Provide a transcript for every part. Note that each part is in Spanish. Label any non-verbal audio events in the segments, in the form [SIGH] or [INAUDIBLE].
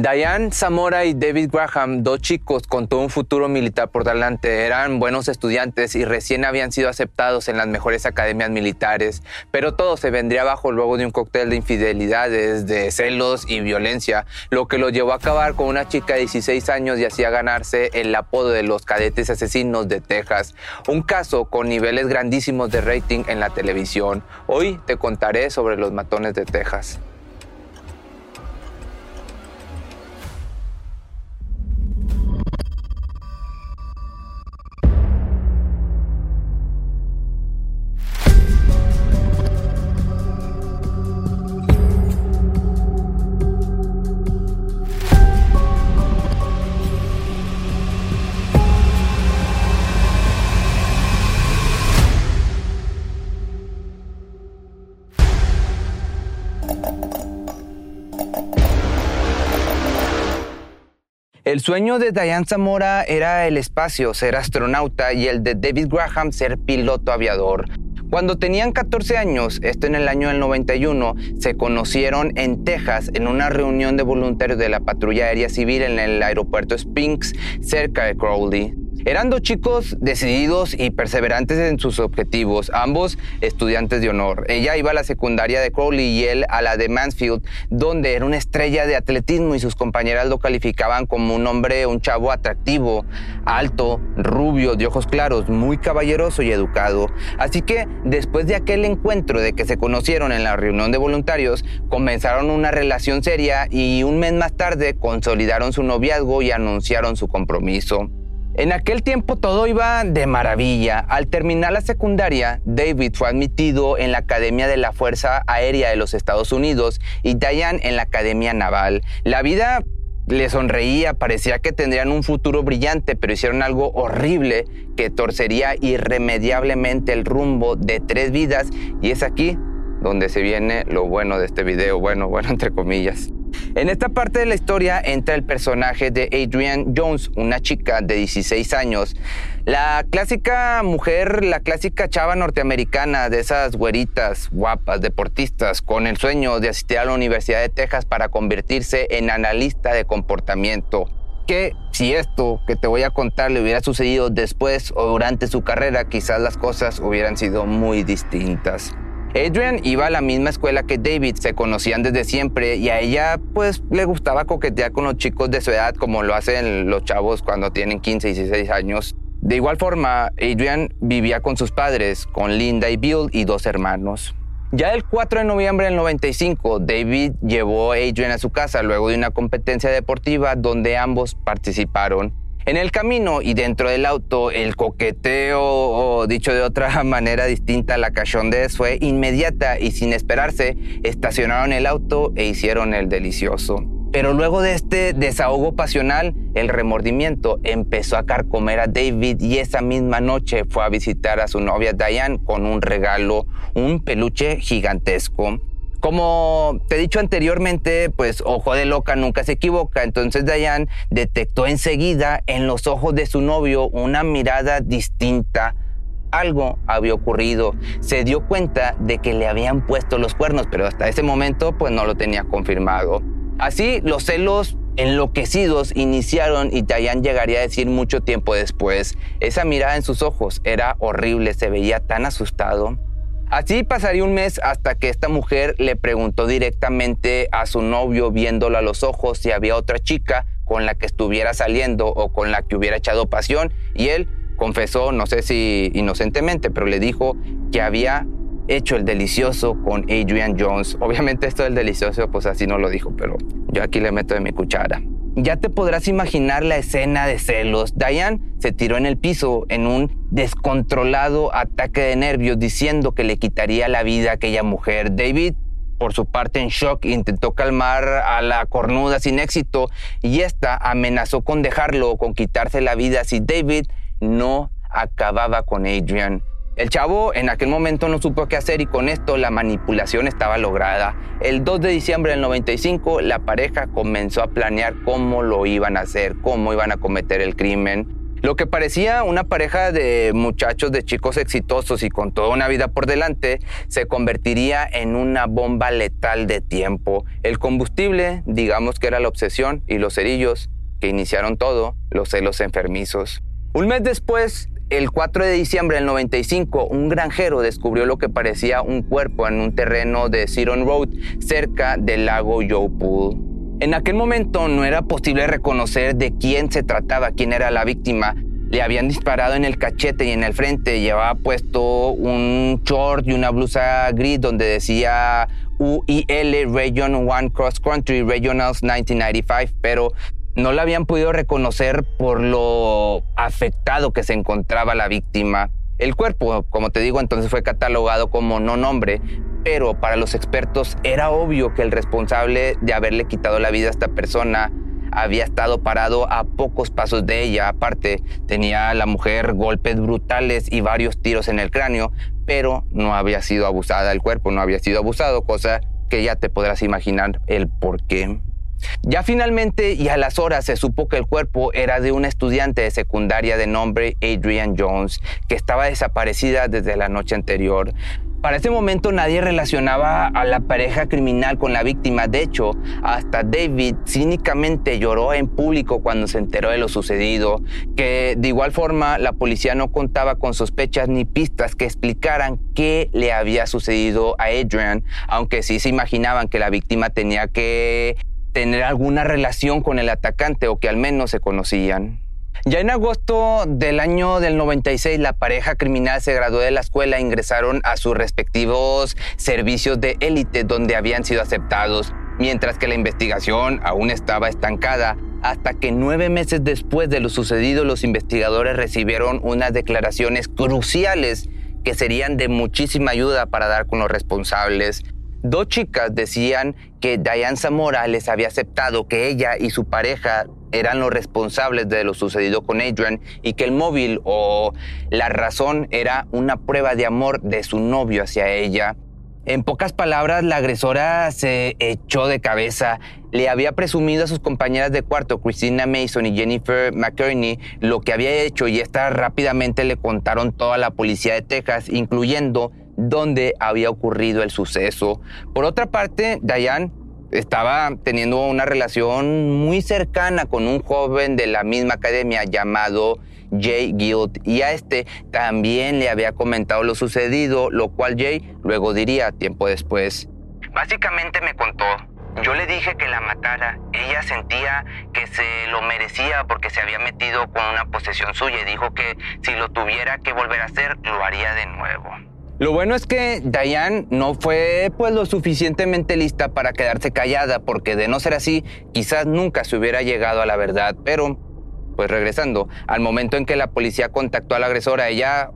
Diane Zamora y David Graham, dos chicos con todo un futuro militar por delante, eran buenos estudiantes y recién habían sido aceptados en las mejores academias militares, pero todo se vendría abajo luego de un cóctel de infidelidades, de celos y violencia, lo que los llevó a acabar con una chica de 16 años y hacía ganarse el apodo de los cadetes asesinos de Texas, un caso con niveles grandísimos de rating en la televisión. Hoy te contaré sobre los matones de Texas. El sueño de Diane Zamora era el espacio, ser astronauta, y el de David Graham ser piloto aviador. Cuando tenían 14 años, esto en el año del 91, se conocieron en Texas en una reunión de voluntarios de la Patrulla Aérea Civil en el aeropuerto Spinks, cerca de Crowley. Eran dos chicos decididos y perseverantes en sus objetivos, ambos estudiantes de honor. Ella iba a la secundaria de Crowley y él a la de Mansfield, donde era una estrella de atletismo y sus compañeras lo calificaban como un hombre, un chavo atractivo, alto, rubio, de ojos claros, muy caballeroso y educado. Así que después de aquel encuentro de que se conocieron en la reunión de voluntarios, comenzaron una relación seria y un mes más tarde consolidaron su noviazgo y anunciaron su compromiso. En aquel tiempo todo iba de maravilla. Al terminar la secundaria, David fue admitido en la Academia de la Fuerza Aérea de los Estados Unidos y Diane en la Academia Naval. La vida le sonreía, parecía que tendrían un futuro brillante, pero hicieron algo horrible que torcería irremediablemente el rumbo de tres vidas y es aquí donde se viene lo bueno de este video, bueno, bueno, entre comillas. En esta parte de la historia entra el personaje de Adrienne Jones, una chica de 16 años. La clásica mujer, la clásica chava norteamericana de esas güeritas, guapas, deportistas, con el sueño de asistir a la Universidad de Texas para convertirse en analista de comportamiento que si esto que te voy a contar le hubiera sucedido después o durante su carrera, quizás las cosas hubieran sido muy distintas. Adrian iba a la misma escuela que David, se conocían desde siempre y a ella pues le gustaba coquetear con los chicos de su edad como lo hacen los chavos cuando tienen 15 y 16 años. De igual forma, Adrian vivía con sus padres, con Linda y Bill y dos hermanos. Ya el 4 de noviembre del 95, David llevó a Adrian a su casa luego de una competencia deportiva donde ambos participaron. En el camino y dentro del auto, el coqueteo, o dicho de otra [LAUGHS] manera distinta, la cachondez fue inmediata y sin esperarse, estacionaron el auto e hicieron el delicioso. Pero luego de este desahogo pasional, el remordimiento empezó a carcomer a David y esa misma noche fue a visitar a su novia Diane con un regalo, un peluche gigantesco. Como te he dicho anteriormente, pues ojo de loca nunca se equivoca. Entonces Diane detectó enseguida en los ojos de su novio una mirada distinta. Algo había ocurrido. Se dio cuenta de que le habían puesto los cuernos, pero hasta ese momento pues no lo tenía confirmado. Así los celos enloquecidos iniciaron y Diane llegaría a decir mucho tiempo después. Esa mirada en sus ojos era horrible, se veía tan asustado. Así pasaría un mes hasta que esta mujer le preguntó directamente a su novio, viéndolo a los ojos, si había otra chica con la que estuviera saliendo o con la que hubiera echado pasión, y él confesó, no sé si inocentemente, pero le dijo que había hecho el delicioso con Adrian Jones. Obviamente esto del delicioso, pues así no lo dijo, pero yo aquí le meto de mi cuchara. Ya te podrás imaginar la escena de celos. Diane se tiró en el piso en un descontrolado ataque de nervios diciendo que le quitaría la vida a aquella mujer. David, por su parte en shock, intentó calmar a la cornuda sin éxito y esta amenazó con dejarlo o con quitarse la vida si David no acababa con Adrian. El chavo en aquel momento no supo qué hacer y con esto la manipulación estaba lograda. El 2 de diciembre del 95 la pareja comenzó a planear cómo lo iban a hacer, cómo iban a cometer el crimen. Lo que parecía una pareja de muchachos, de chicos exitosos y con toda una vida por delante, se convertiría en una bomba letal de tiempo. El combustible, digamos que era la obsesión, y los cerillos, que iniciaron todo, los celos enfermizos. Un mes después, el 4 de diciembre del 95, un granjero descubrió lo que parecía un cuerpo en un terreno de Ciron Road, cerca del lago Pool. En aquel momento no era posible reconocer de quién se trataba, quién era la víctima. Le habían disparado en el cachete y en el frente. Llevaba puesto un short y una blusa gris donde decía UIL Region 1 Cross Country Regionals 1995, pero no la habían podido reconocer por lo afectado que se encontraba la víctima. El cuerpo, como te digo, entonces fue catalogado como no nombre, pero para los expertos era obvio que el responsable de haberle quitado la vida a esta persona había estado parado a pocos pasos de ella. Aparte, tenía a la mujer golpes brutales y varios tiros en el cráneo, pero no había sido abusada el cuerpo, no había sido abusado, cosa que ya te podrás imaginar el por qué. Ya finalmente y a las horas se supo que el cuerpo era de una estudiante de secundaria de nombre Adrian Jones, que estaba desaparecida desde la noche anterior. Para ese momento nadie relacionaba a la pareja criminal con la víctima. De hecho, hasta David cínicamente lloró en público cuando se enteró de lo sucedido, que de igual forma la policía no contaba con sospechas ni pistas que explicaran qué le había sucedido a Adrian, aunque sí se imaginaban que la víctima tenía que tener alguna relación con el atacante o que al menos se conocían. Ya en agosto del año del 96, la pareja criminal se graduó de la escuela e ingresaron a sus respectivos servicios de élite donde habían sido aceptados, mientras que la investigación aún estaba estancada, hasta que nueve meses después de lo sucedido los investigadores recibieron unas declaraciones cruciales que serían de muchísima ayuda para dar con los responsables. Dos chicas decían que Diane Zamora les había aceptado que ella y su pareja eran los responsables de lo sucedido con Adrian y que el móvil o la razón era una prueba de amor de su novio hacia ella. En pocas palabras, la agresora se echó de cabeza. Le había presumido a sus compañeras de cuarto, Christina Mason y Jennifer McCurney, lo que había hecho y estas rápidamente le contaron toda la policía de Texas, incluyendo dónde había ocurrido el suceso. Por otra parte, Diane estaba teniendo una relación muy cercana con un joven de la misma academia llamado Jay Guild y a este también le había comentado lo sucedido, lo cual Jay luego diría tiempo después. Básicamente me contó, yo le dije que la matara, ella sentía que se lo merecía porque se había metido con una posesión suya y dijo que si lo tuviera que volver a hacer, lo haría de nuevo. Lo bueno es que Diane no fue pues lo suficientemente lista para quedarse callada, porque de no ser así, quizás nunca se hubiera llegado a la verdad. Pero, pues regresando, al momento en que la policía contactó a la agresora, ella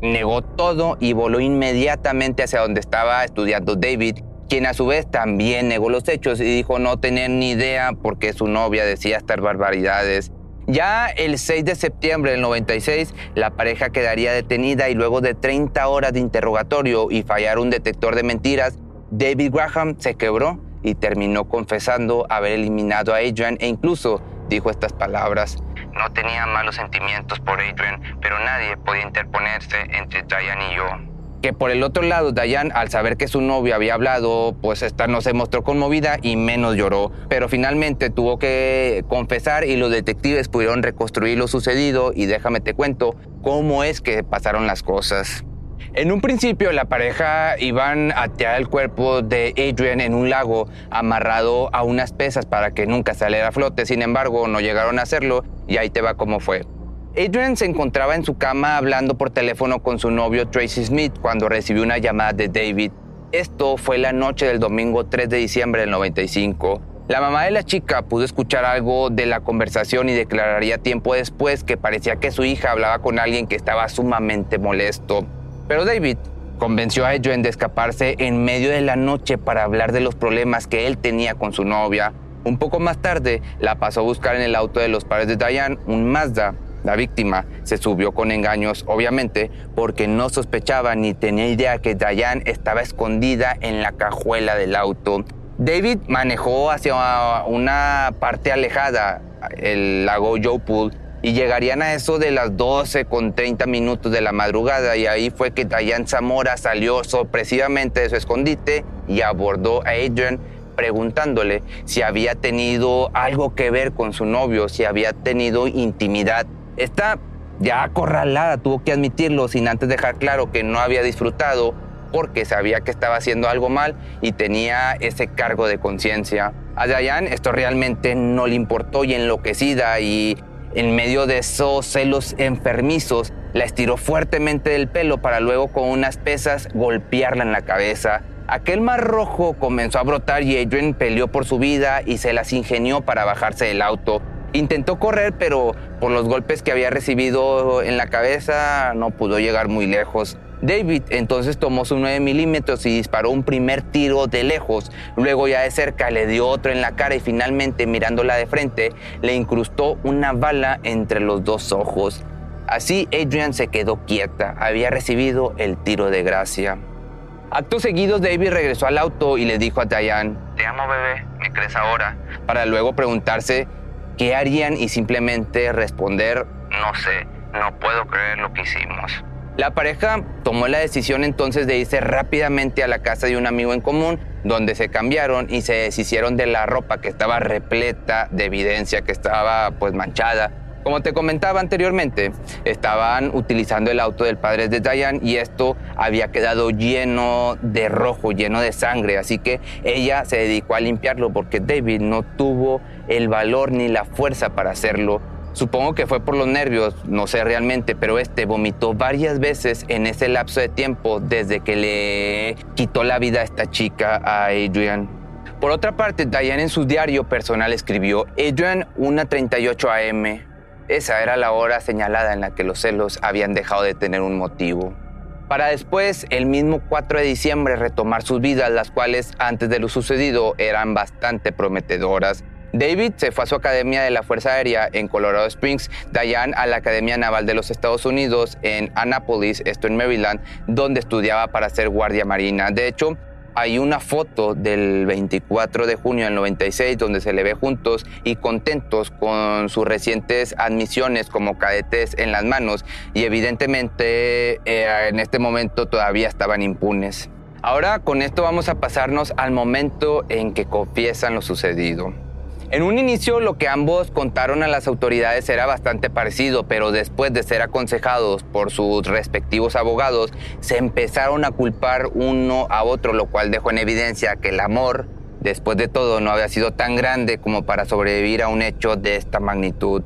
negó todo y voló inmediatamente hacia donde estaba estudiando David, quien a su vez también negó los hechos y dijo no tener ni idea porque su novia decía estas barbaridades. Ya el 6 de septiembre del 96, la pareja quedaría detenida y luego de 30 horas de interrogatorio y fallar un detector de mentiras, David Graham se quebró y terminó confesando haber eliminado a Adrian e incluso dijo estas palabras. No tenía malos sentimientos por Adrian, pero nadie podía interponerse entre Diane y yo que por el otro lado, Dayan, al saber que su novio había hablado, pues esta no se mostró conmovida y menos lloró. Pero finalmente tuvo que confesar y los detectives pudieron reconstruir lo sucedido y déjame te cuento cómo es que pasaron las cosas. En un principio la pareja iban a tirar el cuerpo de Adrian en un lago amarrado a unas pesas para que nunca saliera a flote, sin embargo no llegaron a hacerlo y ahí te va cómo fue. Adrian se encontraba en su cama hablando por teléfono con su novio Tracy Smith cuando recibió una llamada de David. Esto fue la noche del domingo 3 de diciembre del 95. La mamá de la chica pudo escuchar algo de la conversación y declararía tiempo después que parecía que su hija hablaba con alguien que estaba sumamente molesto. Pero David convenció a Adrian de escaparse en medio de la noche para hablar de los problemas que él tenía con su novia. Un poco más tarde la pasó a buscar en el auto de los padres de Diane, un Mazda, La víctima se subió con engaños, obviamente, porque no sospechaba ni tenía idea que Diane estaba escondida en la cajuela del auto. David manejó hacia una parte alejada, el lago Pool, y llegarían a eso de las 12 con 30 minutos de la madrugada y ahí fue que Diane Zamora salió sorpresivamente de su escondite y abordó a Adrian preguntándole si había tenido algo que ver con su novio, si había tenido intimidad. Esta ya acorralada tuvo que admitirlo sin antes dejar claro que no había disfrutado porque sabía que estaba haciendo algo mal y tenía ese cargo de conciencia. A Diane esto realmente no le importó y enloquecida y en medio de esos celos enfermizos, la estiró fuertemente del pelo para luego con unas pesas golpearla en la cabeza. Aquel mar rojo comenzó a brotar y Adrian peleó por su vida y se las ingenió para bajarse del auto. Intentó correr, pero por los golpes que había recibido en la cabeza no pudo llegar muy lejos. David entonces tomó su 9 milímetros y disparó un primer tiro de lejos. Luego ya de cerca le dio otro en la cara y finalmente mirándola de frente le incrustó una bala entre los dos ojos. Así Adrian se quedó quieta. Había recibido el tiro de gracia. Acto seguidos David regresó al auto y le dijo a Diane, te amo bebé, ¿me crees ahora? Para luego preguntarse qué harían y simplemente responder, no sé, no puedo creer lo que hicimos. La pareja tomó la decisión entonces de irse rápidamente a la casa de un amigo en común, donde se cambiaron y se deshicieron de la ropa que estaba repleta de evidencia, que estaba pues manchada. Como te comentaba anteriormente, estaban utilizando el auto del padre de Diane y esto había quedado lleno de rojo, lleno de sangre, así que ella se dedicó a limpiarlo porque David no tuvo el valor ni la fuerza para hacerlo Supongo que fue por los nervios, no sé realmente, pero este vomitó varias veces en ese lapso de tiempo desde que le quitó la vida a esta chica, a Adrian. Por otra parte, Diane en su diario personal escribió, Adrian 1.38 am. Esa era la hora señalada en la que los celos habían dejado de tener un motivo. Para después, el mismo 4 de diciembre, retomar sus vidas, las cuales antes de lo sucedido eran bastante prometedoras. David se fue a su academia de la Fuerza Aérea en Colorado Springs, Diane a la Academia Naval de los Estados Unidos en Annapolis, esto en Maryland, donde estudiaba para ser guardia marina. De hecho, hay una foto del 24 de junio del 96 donde se le ve juntos y contentos con sus recientes admisiones como cadetes en las manos y evidentemente eh, en este momento todavía estaban impunes. Ahora con esto vamos a pasarnos al momento en que confiesan lo sucedido. En un inicio lo que ambos contaron a las autoridades era bastante parecido, pero después de ser aconsejados por sus respectivos abogados, se empezaron a culpar uno a otro, lo cual dejó en evidencia que el amor, después de todo, no había sido tan grande como para sobrevivir a un hecho de esta magnitud.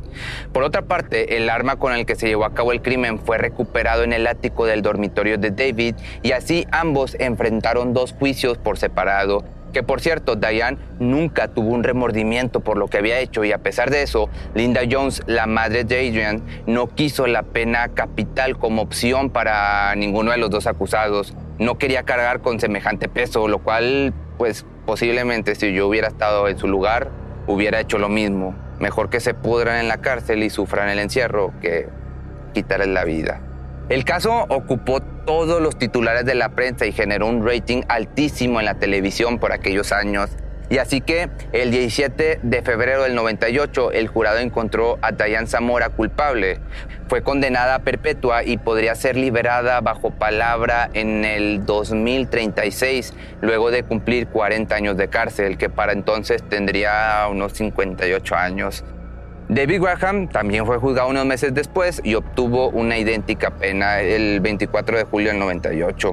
Por otra parte, el arma con el que se llevó a cabo el crimen fue recuperado en el ático del dormitorio de David y así ambos enfrentaron dos juicios por separado que por cierto, Diane nunca tuvo un remordimiento por lo que había hecho y a pesar de eso, Linda Jones, la madre de Adrian, no quiso la pena capital como opción para ninguno de los dos acusados. No quería cargar con semejante peso, lo cual, pues posiblemente si yo hubiera estado en su lugar, hubiera hecho lo mismo. Mejor que se pudran en la cárcel y sufran el encierro que quitarles la vida. El caso ocupó todos los titulares de la prensa y generó un rating altísimo en la televisión por aquellos años. Y así que el 17 de febrero del 98 el jurado encontró a Dayan Zamora culpable. Fue condenada a perpetua y podría ser liberada bajo palabra en el 2036, luego de cumplir 40 años de cárcel, que para entonces tendría unos 58 años. David Graham también fue juzgado unos meses después y obtuvo una idéntica pena el 24 de julio del 98.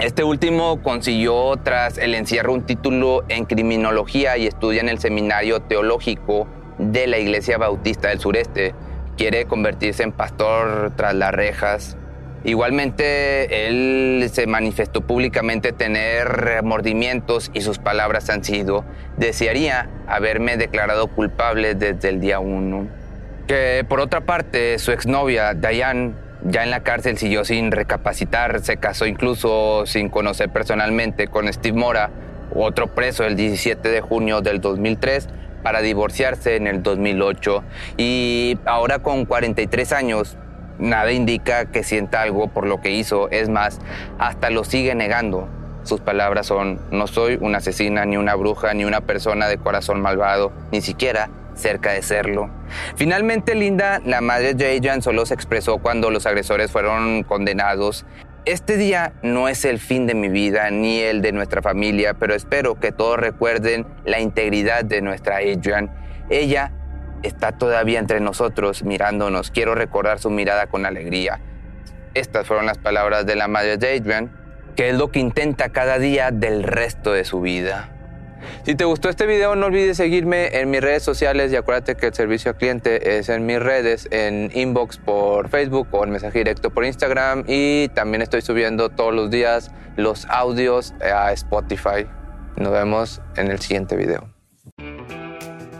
Este último consiguió tras el encierro un título en criminología y estudia en el seminario teológico de la Iglesia Bautista del Sureste. Quiere convertirse en pastor tras las rejas Igualmente, él se manifestó públicamente tener remordimientos y sus palabras han sido, desearía haberme declarado culpable desde el día uno. Que por otra parte, su exnovia, Diane, ya en la cárcel siguió sin recapacitar, se casó incluso sin conocer personalmente con Steve Mora, otro preso el 17 de junio del 2003, para divorciarse en el 2008 y ahora con 43 años nada indica que sienta algo por lo que hizo, es más, hasta lo sigue negando. Sus palabras son, no soy una asesina, ni una bruja, ni una persona de corazón malvado, ni siquiera cerca de serlo. Finalmente, Linda, la madre de Adrian, solo se expresó cuando los agresores fueron condenados. Este día no es el fin de mi vida ni el de nuestra familia, pero espero que todos recuerden la integridad de nuestra Adrian. Ella está todavía entre nosotros mirándonos. Quiero recordar su mirada con alegría. Estas fueron las palabras de la madre de Adrian, que es lo que intenta cada día del resto de su vida. Si te gustó este video, no olvides seguirme en mis redes sociales y acuérdate que el servicio al cliente es en mis redes, en inbox por Facebook o en mensaje directo por Instagram y también estoy subiendo todos los días los audios a Spotify. Nos vemos en el siguiente video.